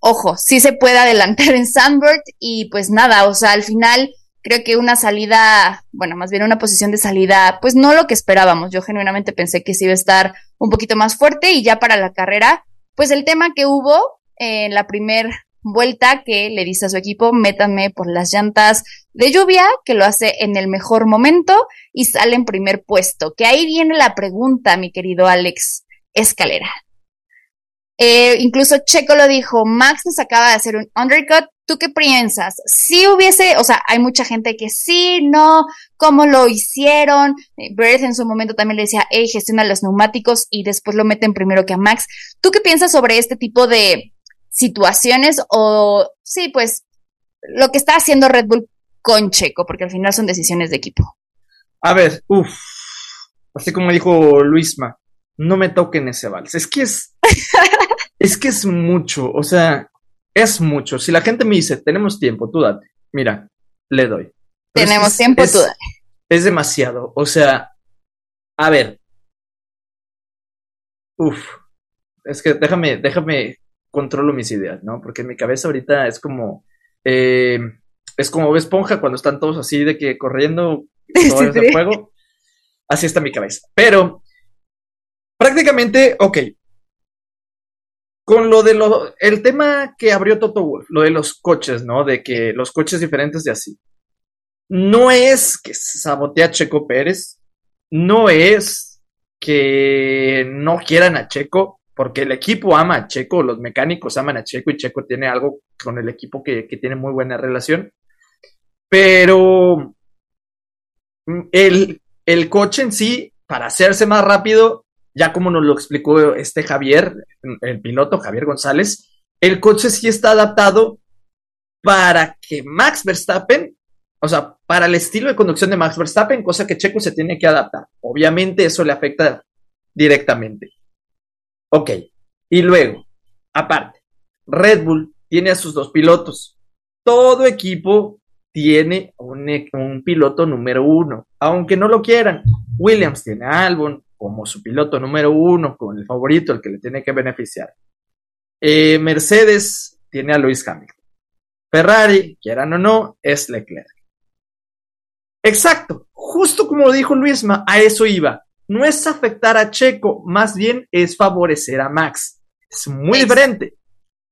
ojo, sí se puede adelantar en Sandberg y pues nada, o sea, al final creo que una salida, bueno, más bien una posición de salida, pues no lo que esperábamos. Yo genuinamente pensé que sí iba a estar un poquito más fuerte y ya para la carrera, pues el tema que hubo en la primer vuelta que le dice a su equipo, métanme por las llantas de lluvia, que lo hace en el mejor momento y sale en primer puesto. Que ahí viene la pregunta, mi querido Alex Escalera. Eh, incluso Checo lo dijo, Max nos acaba de hacer un undercut. ¿Tú qué piensas? Si hubiese, o sea, hay mucha gente que sí, no, cómo lo hicieron. Eh, Bert en su momento también le decía, hey, gestiona los neumáticos y después lo meten primero que a Max. ¿Tú qué piensas sobre este tipo de, situaciones o sí, pues lo que está haciendo Red Bull con Checo, porque al final son decisiones de equipo.
A ver, uff, así como dijo Luisma, no me toquen ese vals. Es que es, (laughs) es que es mucho, o sea, es mucho. Si la gente me dice, tenemos tiempo, tú date, mira, le doy.
tenemos tiempo, tú date.
Es demasiado, o sea, a ver. Uf, es que déjame, déjame controlo mis ideas, ¿no? Porque en mi cabeza ahorita es como, eh, es como esponja cuando están todos así de que corriendo (laughs) todo ese juego. Así está mi cabeza. Pero prácticamente, ok. Con lo de lo, el tema que abrió Toto Wolf, lo de los coches, ¿no? De que los coches diferentes de así. No es que sabotea a Checo Pérez, no es que no quieran a Checo, porque el equipo ama a Checo, los mecánicos aman a Checo y Checo tiene algo con el equipo que, tiene muy buena relación. Pero mm, el, el, coche en sí, para hacerse más rápido, ya como nos lo explicó este Javier, el piloto Javier González, el coche sí está adaptado para que Max Verstappen, o sea, para el estilo de conducción de Max Verstappen, cosa que Checo se tiene que adaptar. Obviamente eso le afecta directamente. Ok. Y luego, aparte, Red Bull tiene a sus dos pilotos. Todo equipo tiene un, piloto número uno, aunque no lo quieran. Williams tiene a Albon como su piloto número uno, con el favorito, el que le tiene que beneficiar. Eh, Mercedes tiene a Lewis Hamilton. Ferrari, quieran o no, es Leclerc. Exacto, justo como dijo Luisma, a eso iba no es afectar a Checo, más bien es favorecer a Max. Es muy diferente.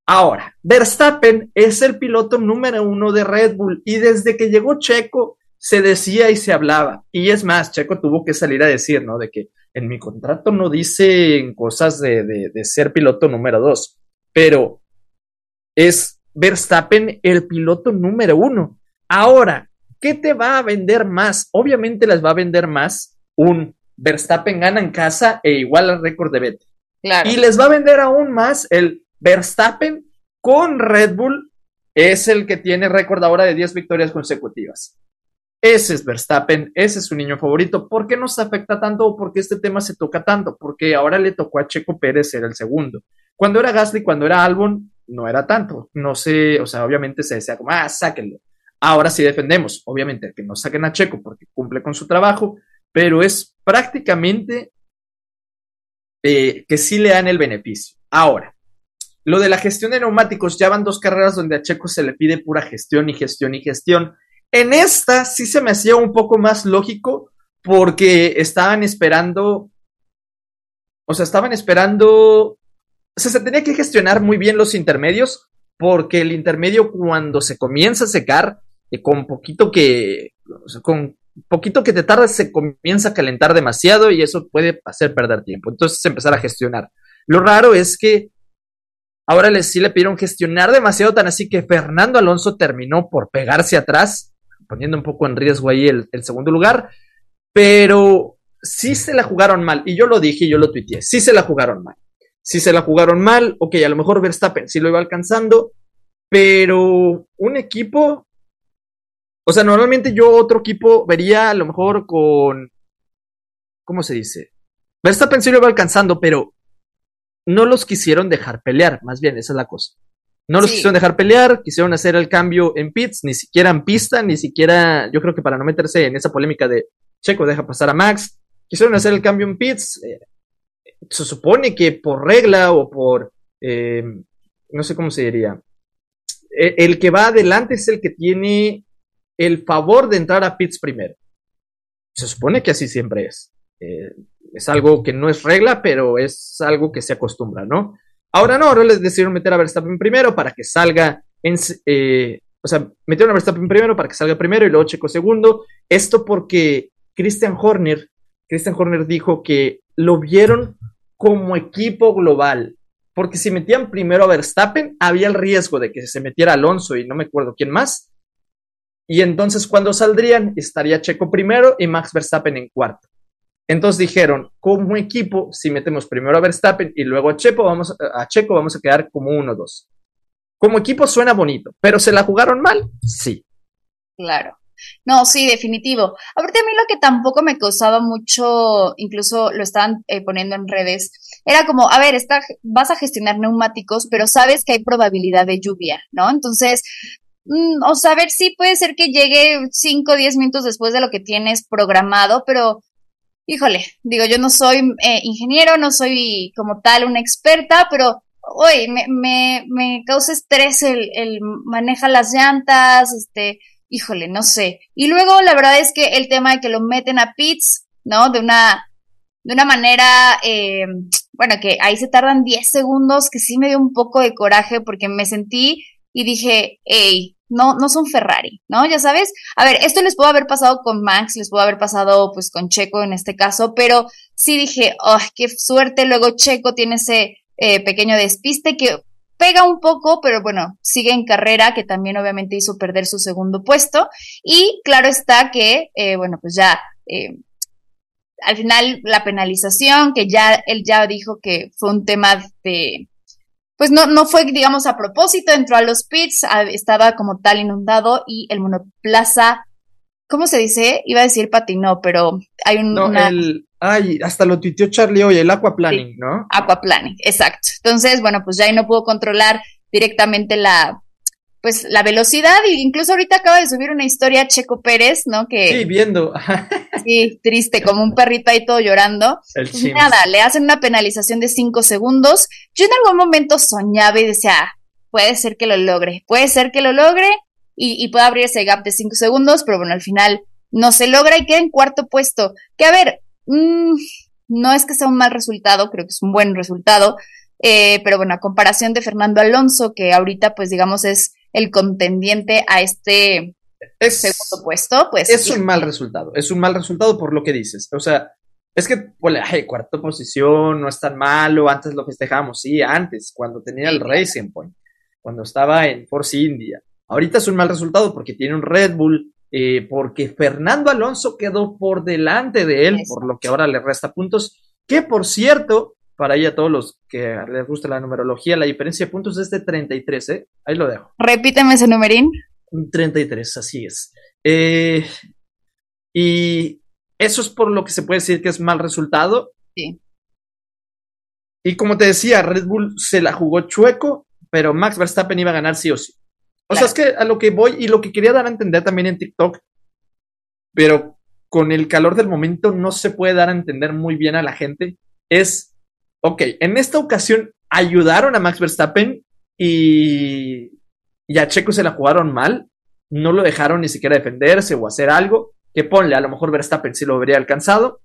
Ahora, Verstappen es el piloto número uno de Red Bull y desde que llegó Checo se decía y se hablaba. Y es más, Checo tuvo que salir a decir, ¿no? De que en mi contrato no dicen cosas de, de ser piloto número dos, pero es Verstappen el piloto número uno. Ahora, ¿qué te va a vender más? Obviamente les va a vender más un Verstappen gana en casa e igual al récord de Vettel.
Claro.
Y les va a vender aún más el Verstappen con Red Bull es el que tiene récord ahora de 10 victorias consecutivas. Ese es Verstappen, ese es su niño favorito. ¿Por qué nos afecta tanto o por qué este tema se toca tanto? Porque ahora le tocó a Checo Pérez ser el segundo. Cuando era Gasly, cuando era Albon, no era tanto. No sé, o sea, obviamente se decía como, ah, sáquenlo. Ahora sí defendemos, obviamente, que no saquen a Checo porque cumple con su trabajo, pero es prácticamente eh, que sí le dan el beneficio. Ahora, lo de la gestión de neumáticos, ya van dos carreras donde a Checo se le pide pura gestión y gestión y gestión. En esta sí se me hacía un poco más lógico porque estaban esperando, o sea, estaban esperando, se tenía que gestionar muy bien los intermedios porque el intermedio cuando se comienza a secar, eh, con poquito que, con poquito que te tarda se comienza a calentar demasiado y eso puede hacer perder tiempo. Entonces empezar a gestionar. Lo raro es que Ahora les, sí le pidieron gestionar demasiado, tan así que Fernando Alonso terminó por pegarse atrás, poniendo un poco en riesgo ahí el, segundo lugar, pero sí se la jugaron mal, y yo lo dije yo lo tuiteé, sí se la jugaron mal. Sí se la jugaron mal, ok, a lo mejor Verstappen sí lo iba alcanzando, pero un equipo, o sea, normalmente yo otro equipo vería a lo mejor con, ¿cómo se dice? Verstappen sí lo iba alcanzando, pero no los quisieron dejar pelear, más bien, esa es la cosa. No los quisieron dejar pelear, quisieron hacer el cambio en pits, ni siquiera en pista, ni siquiera, yo creo que para no meterse en esa polémica de Checo deja pasar a Max, quisieron hacer el cambio en pits. Eh, se supone que por regla o por, eh, no sé cómo se diría, e, el, que va adelante es el que tiene el favor de entrar a pits primero. Se supone que así siempre es. Eh, es algo que no es regla, pero es algo que se acostumbra, ¿no? Ahora no, ahora les decidieron meter a Verstappen primero para que salga en... Eh, o sea, metieron a Verstappen primero para que salga primero y luego Checo segundo. Esto porque Christian Horner, Christian Horner dijo que lo vieron como equipo global. Porque si metían primero a Verstappen, había el riesgo de que se metiera Alonso y no me acuerdo quién más. Y entonces cuando saldrían, estaría Checo primero y Max Verstappen en cuarto. Entonces dijeron, como equipo, si metemos primero a Verstappen y luego a Checo, vamos a, Checo, vamos a quedar como uno dos. Como equipo suena bonito, pero ¿se la jugaron mal? Sí.
Claro. No, sí, definitivo. Aparte a mí lo que tampoco me causaba mucho, incluso lo estaban eh, poniendo en redes, era como, a ver, está, vas a gestionar neumáticos, pero sabes que hay probabilidad de lluvia, ¿no? Entonces, mm, o sea, a ver, sí puede ser que llegue 5 o 10 minutos después de lo que tienes programado, pero híjole, digo, yo no soy eh, ingeniero, no soy como tal una experta, pero hoy me, me, me, causa estrés el, el maneja las llantas, este, híjole, no sé. Y luego la verdad es que el tema de que lo meten a pits, ¿no? De una, de una manera, eh, bueno, que ahí se tardan 10 segundos, que sí me dio un poco de coraje porque me sentí y dije, hey, no, no son Ferrari, ¿no? Ya sabes, a ver, esto les pudo haber pasado con Max, les pudo haber pasado pues con Checo en este caso, pero sí dije, oh, qué suerte, luego Checo tiene ese eh, pequeño despiste que pega un poco, pero bueno, sigue en carrera, que también obviamente hizo perder su segundo puesto, y claro está que, eh, bueno, pues ya... Eh, al final la penalización, que ya él ya dijo que fue un tema de, pues no, no fue, digamos, a propósito, entró a los pits, estaba como tal inundado y el monoplaza, ¿cómo se dice? Iba a decir patinó, pero hay un...
No, el, ay, hasta lo tuiteó Charlie hoy, el aquaplaning, ¿no?
Aquaplaning, exacto. Entonces, bueno, pues ya ahí no pudo controlar directamente la, pues la velocidad y incluso ahorita acaba de subir una historia Checo Pérez, ¿no? Que
sí, viendo. (laughs)
sí, triste, como un perrito ahí todo llorando. Pues nada, le hacen una penalización de cinco segundos. Yo en algún momento soñaba y decía, ah, puede ser que lo logre, puede ser que lo logre y, y pueda abrir ese gap de cinco segundos, pero bueno, al final no se logra y queda en cuarto puesto. Que a ver, mmm, no es que sea un mal resultado, creo que es un buen resultado, eh, pero bueno, a comparación de Fernando Alonso, que ahorita pues digamos es el contendiente a este segundo puesto, pues...
Es un mal resultado, es un mal resultado por lo que dices. O sea, es que, pues, ay, cuarta posición no es tan malo, antes lo festejamos, sí, antes, cuando tenía el Racing Point, cuando estaba en Force India. Ahorita es un mal resultado porque tiene un Red Bull, eh, porque Fernando Alonso quedó por delante de él, por lo que ahora le resta puntos. Que por cierto, para ahí a todos los que les gusta la numerología, la diferencia de puntos es de 33, ¿eh? Ahí lo dejo.
Repíteme ese numerín.
33, así es. Eh, y eso es por lo que se puede decir que es mal resultado.
Sí.
Y como te decía, Red Bull se la jugó chueco, pero Max Verstappen iba a ganar sí o sí. O sea, es que a lo que voy y lo que quería dar a entender también en TikTok, pero con el calor del momento no se puede dar a entender muy bien a la gente, es, ok, en esta ocasión ayudaron a Max Verstappen y, y a Checo se la jugaron mal, no lo dejaron ni siquiera defenderse o hacer algo, que ponle, a lo mejor Verstappen sí lo habría alcanzado,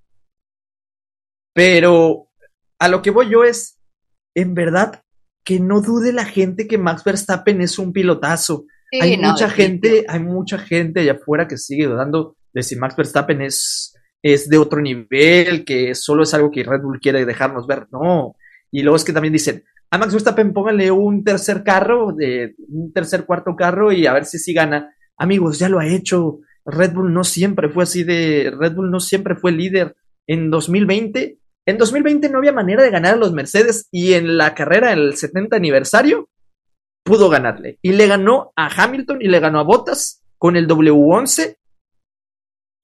pero a lo que voy yo es, en verdad, que no dude la gente que Max Verstappen es un pilotazo. hay mucha gente, hay mucha gente allá afuera que sigue dudando de si Max Verstappen es, es de otro nivel, que solo es algo que Red Bull quiere dejarnos ver. No. Y luego es que también dicen, a Max Verstappen pónganle un tercer carro, de un tercer cuarto carro y a ver si sí gana. Amigos, ya lo ha hecho. Red Bull no siempre fue así de, Red Bull no siempre fue líder. En 2020, en 2020 no había manera de ganar a los Mercedes y en la carrera, en el 70 aniversario, pudo ganarle. Y le ganó a Hamilton y le ganó a Bottas con el W11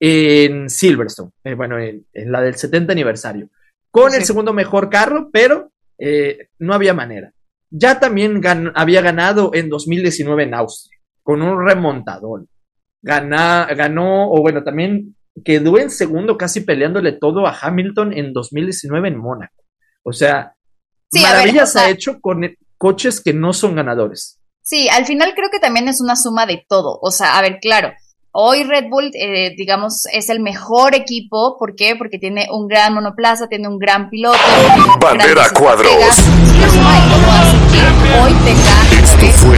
en Silverstone, eh, bueno, en, la del 70 aniversario, con el segundo mejor carro, pero eh, no había manera. Ya también había ganado en 2019 en Austria, con un remontador. ganó, o bueno, también quedó en segundo casi peleándole todo a Hamilton en 2019 en Mónaco. O sea, maravillas ha hecho con coches que no son ganadores.
Sí, al final creo que también es una suma de todo. O sea, a ver, claro, Hoy Red Bull, eh, digamos, es el mejor equipo. ¿Por qué? Porque tiene un gran monoplaza, tiene un gran piloto.
Bandera cuadros.
hoy tenga.
Esto fue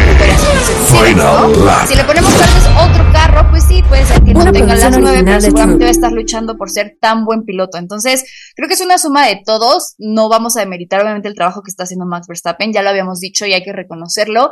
Final Si le ponemos tal vez otro carro, pues sí, puede ser que no tenga las nueve, pero seguramente va a estar luchando por ser tan buen piloto. Entonces, creo que es una suma de todos. No vamos a demeritar, obviamente, el trabajo que está haciendo Max Verstappen. Ya lo habíamos dicho y hay que reconocerlo.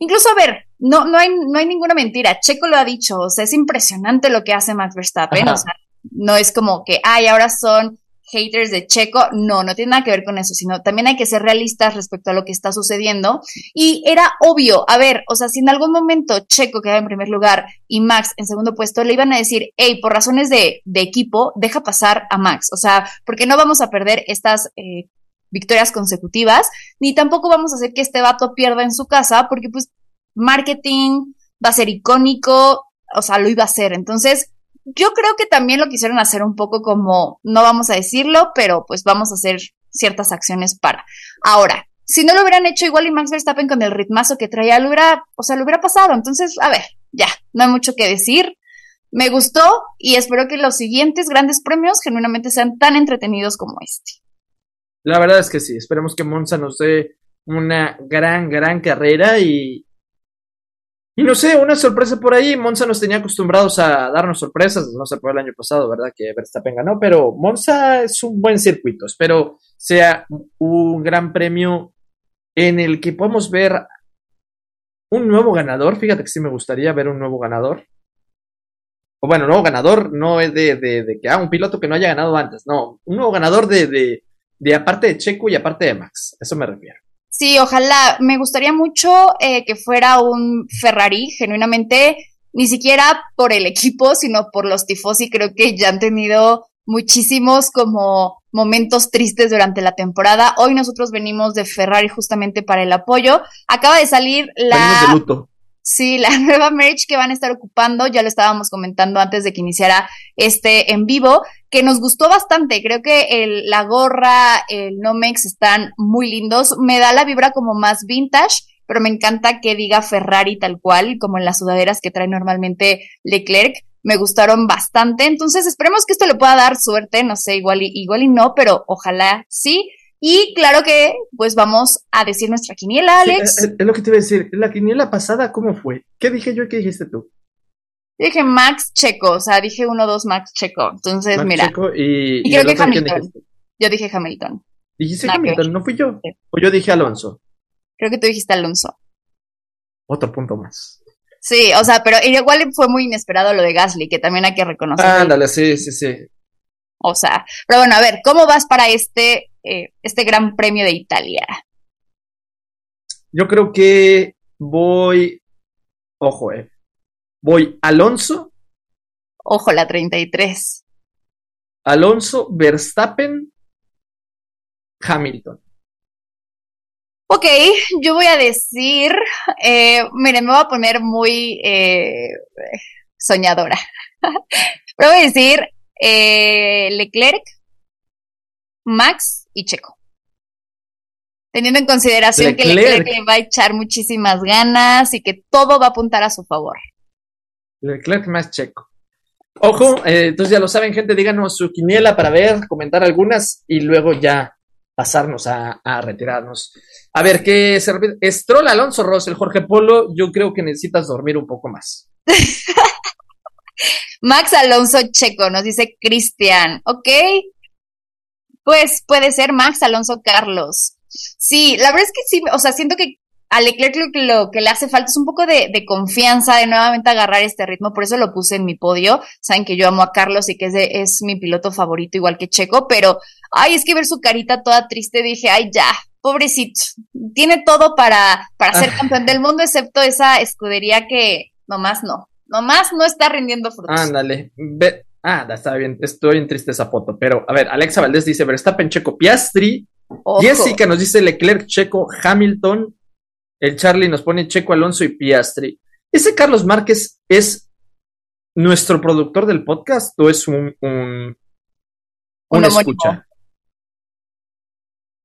Incluso, a ver, no, no, hay, no hay ninguna mentira. Checo lo ha dicho, o sea, es impresionante lo que hace Max Verstappen. O sea, no es como que, ay, ahora son haters de Checo. No, no tiene nada que ver con eso, sino también hay que ser realistas respecto a lo que está sucediendo. Y era obvio, a ver, o sea, si en algún momento Checo quedaba en primer lugar y Max en segundo puesto, le iban a decir, hey, por razones de, de equipo, deja pasar a Max. O sea, porque no vamos a perder estas eh, victorias consecutivas, ni tampoco vamos a hacer que este vato pierda en su casa, porque pues marketing va a ser icónico, o sea, lo iba a hacer. Entonces, yo creo que también lo quisieron hacer un poco como, no vamos a decirlo, pero pues vamos a hacer ciertas acciones para. Ahora, si no lo hubieran hecho igual y Max Verstappen con el ritmazo que traía, lo hubiera, o sea, lo hubiera pasado. Entonces, a ver, ya, no hay mucho que decir. Me gustó y espero que los siguientes grandes premios genuinamente sean tan entretenidos como este.
La verdad es que sí, esperemos que Monza nos dé una gran, gran carrera y... Y no sé, una sorpresa por ahí. Monza nos tenía acostumbrados a darnos sorpresas. No se fue el año pasado, ¿verdad? Que Verstappen ganó, pero Monza es un buen circuito. Espero sea un gran premio en el que podamos ver un nuevo ganador. Fíjate que sí me gustaría ver un nuevo ganador. O bueno, nuevo ganador no es de, de, que, ah, un piloto que no haya ganado antes. No, un nuevo ganador de, de, de aparte de Checo y aparte de Max. Eso me refiero.
Sí, ojalá. Me gustaría mucho eh, que fuera un Ferrari, genuinamente, ni siquiera por el equipo, sino por los tifosi. Creo que ya han tenido muchísimos como momentos tristes durante la temporada. Hoy nosotros venimos de Ferrari justamente para el apoyo. Acaba de salir la...
de luto.
Sí, (laughs) la nueva merch que van a estar ocupando, ya lo estábamos comentando antes de que iniciara este en vivo, que nos gustó bastante. Creo que el, la gorra, el Nomex están muy lindos. Me da la vibra como más vintage, pero me encanta que diga Ferrari tal cual, como en las sudaderas que trae normalmente Leclerc. Me gustaron bastante. Entonces esperemos que esto le pueda dar suerte. No sé, igual y, igual y no, pero ojalá sí. Y claro que, pues vamos a decir nuestra quiniela, Alex.
es, lo que te iba a decir. La quiniela pasada, ¿cómo fue? ¿Qué dije yo y qué dijiste tú?
Dije Max Checo, o sea, dije 1-2 Max Checo. Entonces, mira.
Checo y,
y, creo que Hamilton. Yo dije Hamilton.
¿Dijiste Hamilton? ¿No fui yo? O yo dije Alonso.
Creo que tú dijiste Alonso.
Otro punto más.
Sí, o sea, pero igual fue muy inesperado lo de Gasly, que también hay que reconocer.
Ándale, sí, sí, sí.
O sea, pero bueno, a ver, ¿cómo vas para este, eh, este Gran Premio de Italia?
Yo creo que voy, ojo, eh, voy Alonso.
Ojo, la 33.
Alonso, Verstappen, Hamilton.
Ok, yo voy a decir, eh, mire, me voy a poner muy eh, soñadora. (laughs) Pero voy a decir eh, Leclerc, Max y Checo. Teniendo en consideración que Leclerc le va a echar muchísimas ganas y que todo va a apuntar a su favor.
Leclerc más Checo. Ojo, entonces ya lo saben, gente, díganos su quiniela para ver, comentar algunas y luego ya pasarnos a, retirarnos. A ver, ¿qué se repite? Stroll, Alonso Ross, el Jorge Polo, yo creo que necesitas dormir un poco más. (laughs)
Max Alonso Checo, nos dice Cristian, ok. Pues puede ser Max Alonso Carlos. Sí, la verdad es que sí, o sea, siento que a Leclerc lo, que le hace falta es un poco de, confianza, de nuevamente agarrar este ritmo, por eso lo puse en mi podio. Saben que yo amo a Carlos y que es, es mi piloto favorito, igual que Checo, pero, ay, es que ver su carita toda triste, dije, ay, ya, pobrecito, tiene todo para, para ser (laughs) campeón del mundo, excepto esa escudería que nomás no, nomás no está rindiendo frutos.
Ándale, ve, ah, está bien, estoy en triste esa foto, pero, a ver, Alexa Valdés dice, Verstappen, Checo, Piastri, Jessica nos dice Leclerc, Checo, Hamilton, el Charlie nos pone Checo Alonso y Piastri. ¿Ese Carlos Márquez es nuestro productor del podcast o es un, un, escucha?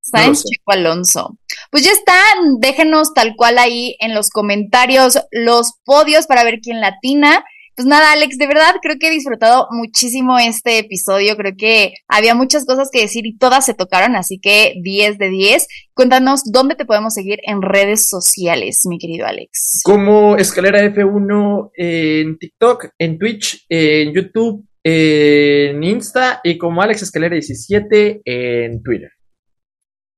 Sainz Checo Alonso. Pues ya está, déjenos tal cual ahí en los comentarios los podios para ver quién latina. Pues nada, Alex, de verdad creo que he disfrutado muchísimo este episodio. Creo que había muchas cosas que decir y todas se tocaron, así que 10 de 10. Cuéntanos dónde te podemos seguir en redes sociales, mi querido Alex.
Como Escalera F1 en TikTok, en Twitch, en YouTube, en Insta y como Alex Escalera 17 en Twitter.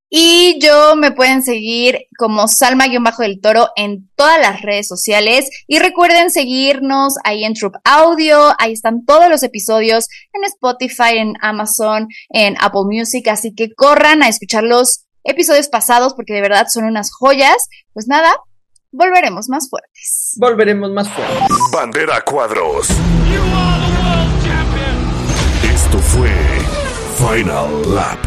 Y yo me pueden seguir como Salma-del Toro en todas las redes sociales. Y recuerden seguirnos ahí en Troop Audio. Ahí están todos los episodios en Spotify, en Amazon, en Apple Music. Así que corran a escuchar los episodios pasados porque de verdad son unas joyas. Pues nada, volveremos más fuertes.
Volveremos más fuertes.
Bandera cuadros. Esto fue Final Lap